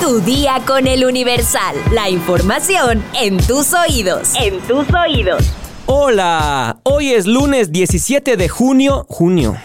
Tu día con el Universal. La información en tus oídos. En tus oídos. Hola, hoy es lunes 17 de junio. Junio.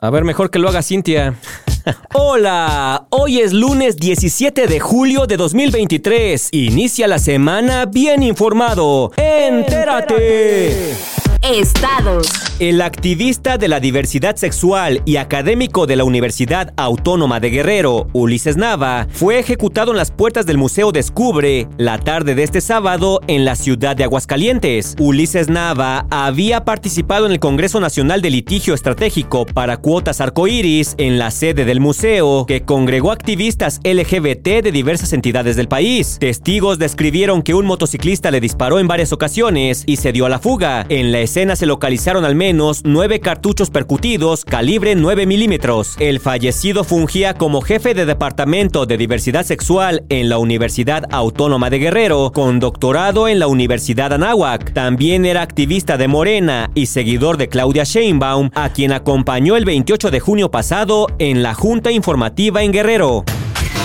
A ver, mejor que lo haga Cintia. Hola, hoy es lunes 17 de julio de 2023. Inicia la semana bien informado. Entérate. Estados. El activista de la diversidad sexual y académico de la Universidad Autónoma de Guerrero, Ulises Nava, fue ejecutado en las puertas del Museo Descubre la tarde de este sábado en la ciudad de Aguascalientes. Ulises Nava había participado en el Congreso Nacional de Litigio Estratégico para Cuotas Arcoíris en la sede del museo, que congregó activistas LGBT de diversas entidades del país. Testigos describieron que un motociclista le disparó en varias ocasiones y se dio a la fuga. En la escena se localizaron al menos nueve cartuchos percutidos calibre 9 milímetros. El fallecido fungía como jefe de departamento de diversidad sexual en la Universidad Autónoma de Guerrero, con doctorado en la Universidad Anáhuac. También era activista de Morena y seguidor de Claudia Sheinbaum, a quien acompañó el 28 de junio pasado en la Junta Informativa en Guerrero.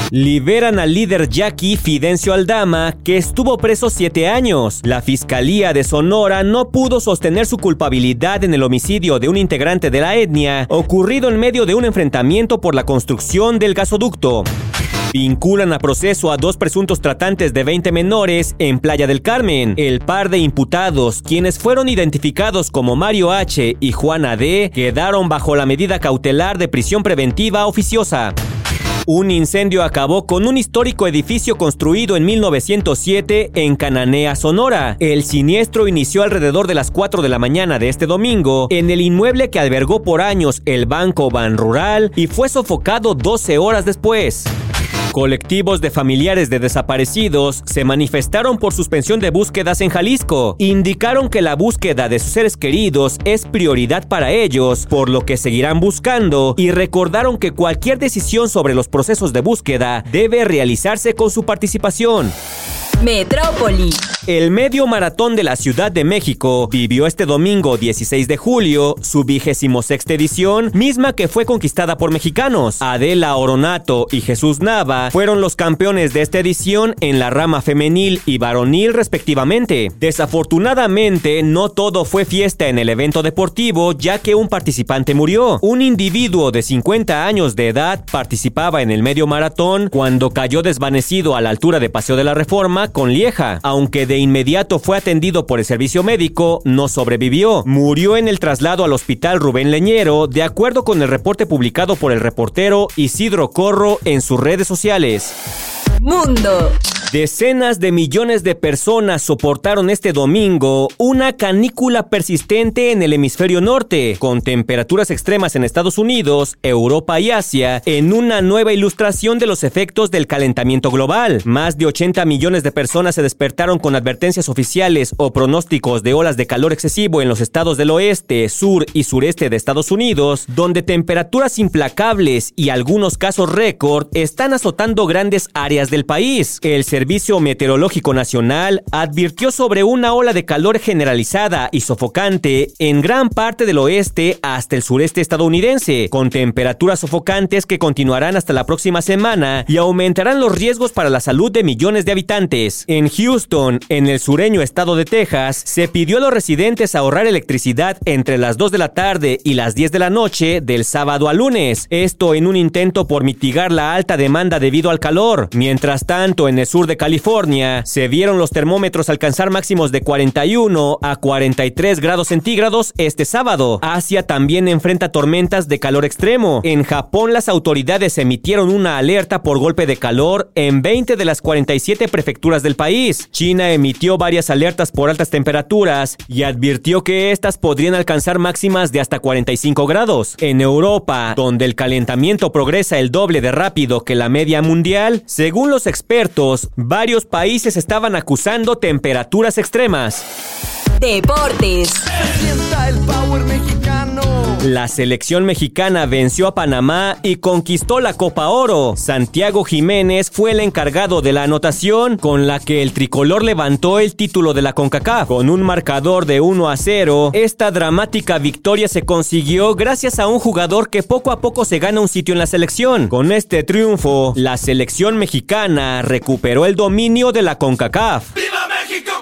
Liberan al líder Jackie Fidencio Aldama, que estuvo preso siete años. La Fiscalía de Sonora no pudo sostener su culpabilidad en el homicidio de un integrante de la etnia, ocurrido en medio de un enfrentamiento por la construcción del gasoducto. Vinculan a proceso a dos presuntos tratantes de 20 menores en Playa del Carmen. El par de imputados, quienes fueron identificados como Mario H. y Juana D., quedaron bajo la medida cautelar de prisión preventiva oficiosa. Un incendio acabó con un histórico edificio construido en 1907 en Cananea, Sonora. El siniestro inició alrededor de las 4 de la mañana de este domingo en el inmueble que albergó por años el Banco Ban Rural y fue sofocado 12 horas después. Colectivos de familiares de desaparecidos se manifestaron por suspensión de búsquedas en Jalisco. Indicaron que la búsqueda de sus seres queridos es prioridad para ellos, por lo que seguirán buscando y recordaron que cualquier decisión sobre los procesos de búsqueda debe realizarse con su participación. Metrópoli. El medio maratón de la Ciudad de México vivió este domingo 16 de julio su vigésimo sexta edición, misma que fue conquistada por mexicanos. Adela Oronato y Jesús Nava fueron los campeones de esta edición en la rama femenil y varonil respectivamente. Desafortunadamente, no todo fue fiesta en el evento deportivo, ya que un participante murió. Un individuo de 50 años de edad participaba en el medio maratón cuando cayó desvanecido a la altura de Paseo de la Reforma con Lieja, aunque de inmediato fue atendido por el servicio médico, no sobrevivió. Murió en el traslado al hospital Rubén Leñero, de acuerdo con el reporte publicado por el reportero Isidro Corro en sus redes sociales. Mundo. Decenas de millones de personas soportaron este domingo una canícula persistente en el hemisferio norte, con temperaturas extremas en Estados Unidos, Europa y Asia, en una nueva ilustración de los efectos del calentamiento global. Más de 80 millones de personas se despertaron con advertencias oficiales o pronósticos de olas de calor excesivo en los estados del oeste, sur y sureste de Estados Unidos, donde temperaturas implacables y algunos casos récord están azotando grandes áreas del país. Servicio Meteorológico Nacional advirtió sobre una ola de calor generalizada y sofocante en gran parte del oeste hasta el sureste estadounidense, con temperaturas sofocantes que continuarán hasta la próxima semana y aumentarán los riesgos para la salud de millones de habitantes. En Houston, en el sureño estado de Texas, se pidió a los residentes ahorrar electricidad entre las 2 de la tarde y las 10 de la noche del sábado al lunes, esto en un intento por mitigar la alta demanda debido al calor. Mientras tanto, en el sur de California, se vieron los termómetros alcanzar máximos de 41 a 43 grados centígrados este sábado. Asia también enfrenta tormentas de calor extremo. En Japón, las autoridades emitieron una alerta por golpe de calor en 20 de las 47 prefecturas del país. China emitió varias alertas por altas temperaturas y advirtió que estas podrían alcanzar máximas de hasta 45 grados. En Europa, donde el calentamiento progresa el doble de rápido que la media mundial, según los expertos, varios países estaban acusando temperaturas extremas. Deportes. Sienta el power mexicano. La selección mexicana venció a Panamá y conquistó la Copa Oro. Santiago Jiménez fue el encargado de la anotación con la que el tricolor levantó el título de la CONCACAF. Con un marcador de 1 a 0, esta dramática victoria se consiguió gracias a un jugador que poco a poco se gana un sitio en la selección. Con este triunfo, la selección mexicana recuperó el dominio de la CONCACAF. ¡Viva México!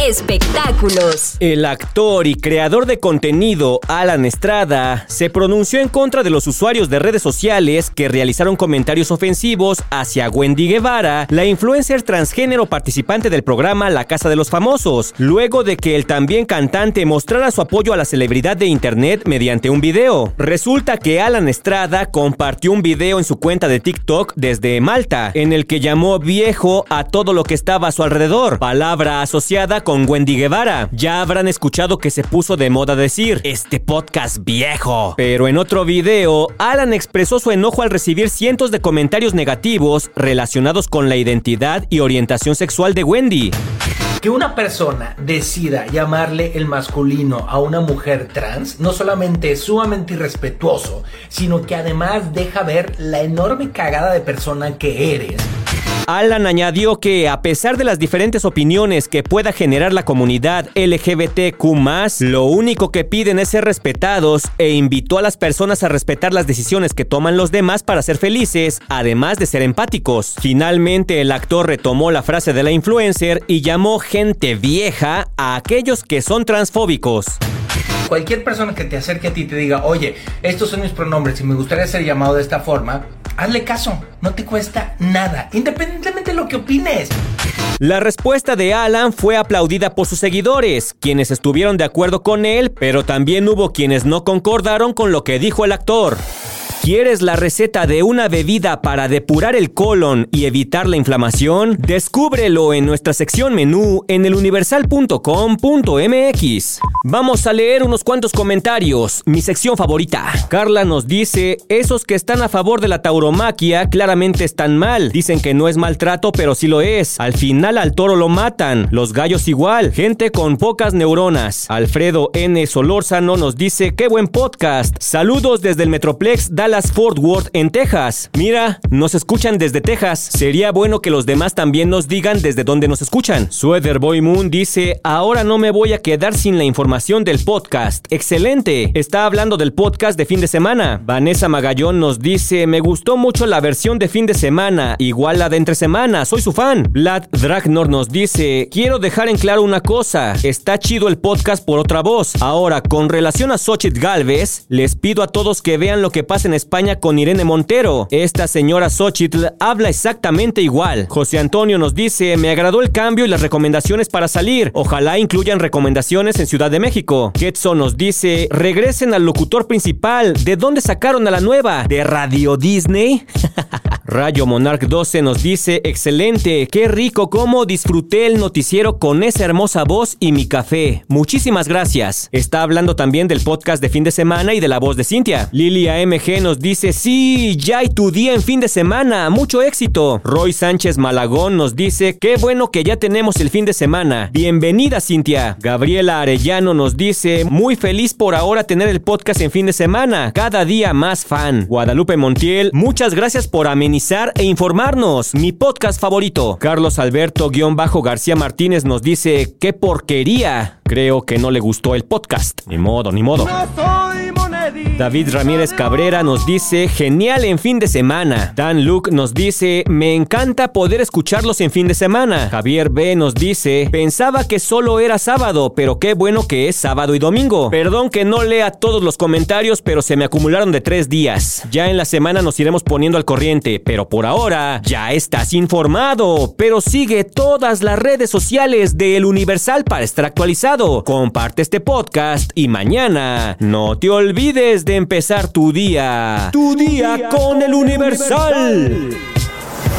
Espectáculos. El actor y creador de contenido Alan Estrada se pronunció en contra de los usuarios de redes sociales que realizaron comentarios ofensivos hacia Wendy Guevara, la influencer transgénero participante del programa La Casa de los Famosos, luego de que el también cantante mostrara su apoyo a la celebridad de internet mediante un video. Resulta que Alan Estrada compartió un video en su cuenta de TikTok desde Malta, en el que llamó viejo a todo lo que estaba a su alrededor, palabra asociada con con Wendy Guevara. Ya habrán escuchado que se puso de moda decir, este podcast viejo. Pero en otro video, Alan expresó su enojo al recibir cientos de comentarios negativos relacionados con la identidad y orientación sexual de Wendy. Que una persona decida llamarle el masculino a una mujer trans no solamente es sumamente irrespetuoso, sino que además deja ver la enorme cagada de persona que eres. Alan añadió que a pesar de las diferentes opiniones que pueda generar la comunidad LGBTQ, lo único que piden es ser respetados e invitó a las personas a respetar las decisiones que toman los demás para ser felices, además de ser empáticos. Finalmente, el actor retomó la frase de la influencer y llamó gente vieja a aquellos que son transfóbicos cualquier persona que te acerque a ti y te diga, oye, estos son mis pronombres y me gustaría ser llamado de esta forma, hazle caso, no te cuesta nada, independientemente de lo que opines. La respuesta de Alan fue aplaudida por sus seguidores, quienes estuvieron de acuerdo con él, pero también hubo quienes no concordaron con lo que dijo el actor. ¿Quieres la receta de una bebida para depurar el colon y evitar la inflamación? Descúbrelo en nuestra sección menú en eluniversal.com.mx. Vamos a leer unos cuantos comentarios. Mi sección favorita. Carla nos dice, esos que están a favor de la tauromaquia claramente están mal. Dicen que no es maltrato, pero sí lo es. Al final al toro lo matan. Los gallos igual. Gente con pocas neuronas. Alfredo N. Solórzano nos dice, qué buen podcast. Saludos desde el Metroplex Fort Worth en Texas. Mira, nos escuchan desde Texas. Sería bueno que los demás también nos digan desde dónde nos escuchan. Sweater Boy Moon dice, ahora no me voy a quedar sin la información del podcast. Excelente. Está hablando del podcast de fin de semana. Vanessa Magallón nos dice, me gustó mucho la versión de fin de semana, igual la de entre semana, soy su fan. Vlad Dragnor nos dice, quiero dejar en claro una cosa, está chido el podcast por otra voz. Ahora, con relación a Xochitl Galvez, les pido a todos que vean lo que pasa en España con Irene Montero. Esta señora Xochitl habla exactamente igual. José Antonio nos dice, me agradó el cambio y las recomendaciones para salir. Ojalá incluyan recomendaciones en Ciudad de México. Ketso nos dice, regresen al locutor principal. ¿De dónde sacaron a la nueva? ¿De Radio Disney? Rayo Monarch 12 nos dice, excelente, qué rico cómo disfruté el noticiero con esa hermosa voz y mi café. Muchísimas gracias. Está hablando también del podcast de fin de semana y de la voz de Cintia. Lilia MG nos dice, sí, ya hay tu día en fin de semana, mucho éxito. Roy Sánchez Malagón nos dice, qué bueno que ya tenemos el fin de semana. Bienvenida Cintia. Gabriela Arellano nos dice, muy feliz por ahora tener el podcast en fin de semana, cada día más fan. Guadalupe Montiel, muchas gracias por amenizar e informarnos. Mi podcast favorito. Carlos Alberto-García Martínez nos dice, ¡qué porquería! Creo que no le gustó el podcast. Ni modo, ni modo. David Ramírez Cabrera nos dice, genial en fin de semana. Dan Luke nos dice, me encanta poder escucharlos en fin de semana. Javier B nos dice, pensaba que solo era sábado, pero qué bueno que es sábado y domingo. Perdón que no lea todos los comentarios, pero se me acumularon de tres días. Ya en la semana nos iremos poniendo al corriente, pero por ahora ya estás informado. Pero sigue todas las redes sociales de El Universal para estar actualizado. Comparte este podcast y mañana no te olvides de empezar tu día. Tu día con el Universal.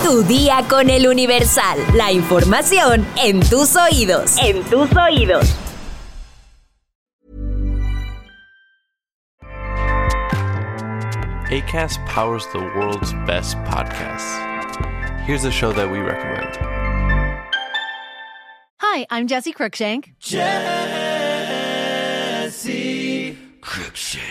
Tu día con el Universal. La información en tus oídos. En tus oídos. ACAST powers the world's best podcasts. Here's a show that we recommend. Hi, I'm Jesse Cruikshank. Jesse Crookshank.